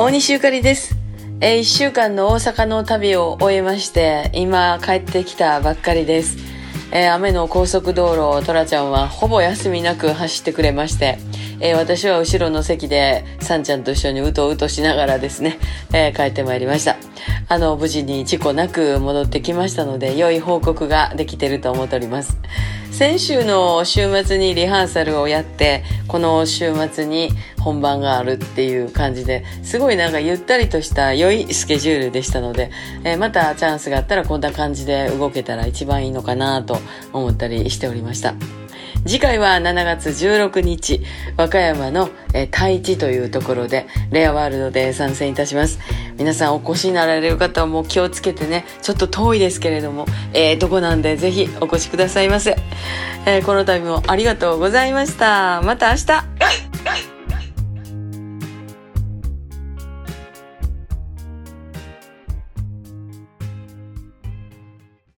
大西ゆかりです。えー、一週間の大阪の旅を終えまして、今帰ってきたばっかりです。えー雨の高速道路をトラちゃんはほぼ休みなく走ってくれまして、えー私は後ろの席でサンちゃんと一緒にうとうとしながらですね、えー帰ってまいりました。あの、無事に事故なく戻ってきましたので、良い報告ができてると思っております。先週の週末にリハーサルをやって、この週末に本番があるっていう感じで、すごいなんかゆったりとした良いスケジュールでしたので、えーまたチャンスがあったらこんな感じで動けたら一番いいのかなと思ったりしておりました。次回は7月16日、和歌山の、え太一というところで、レアワールドで参戦いたします。皆さんお越しになられる方はもう気をつけてね、ちょっと遠いですけれども、えー、とこなんでぜひお越しくださいませ。えーこの度もありがとうございました。また明日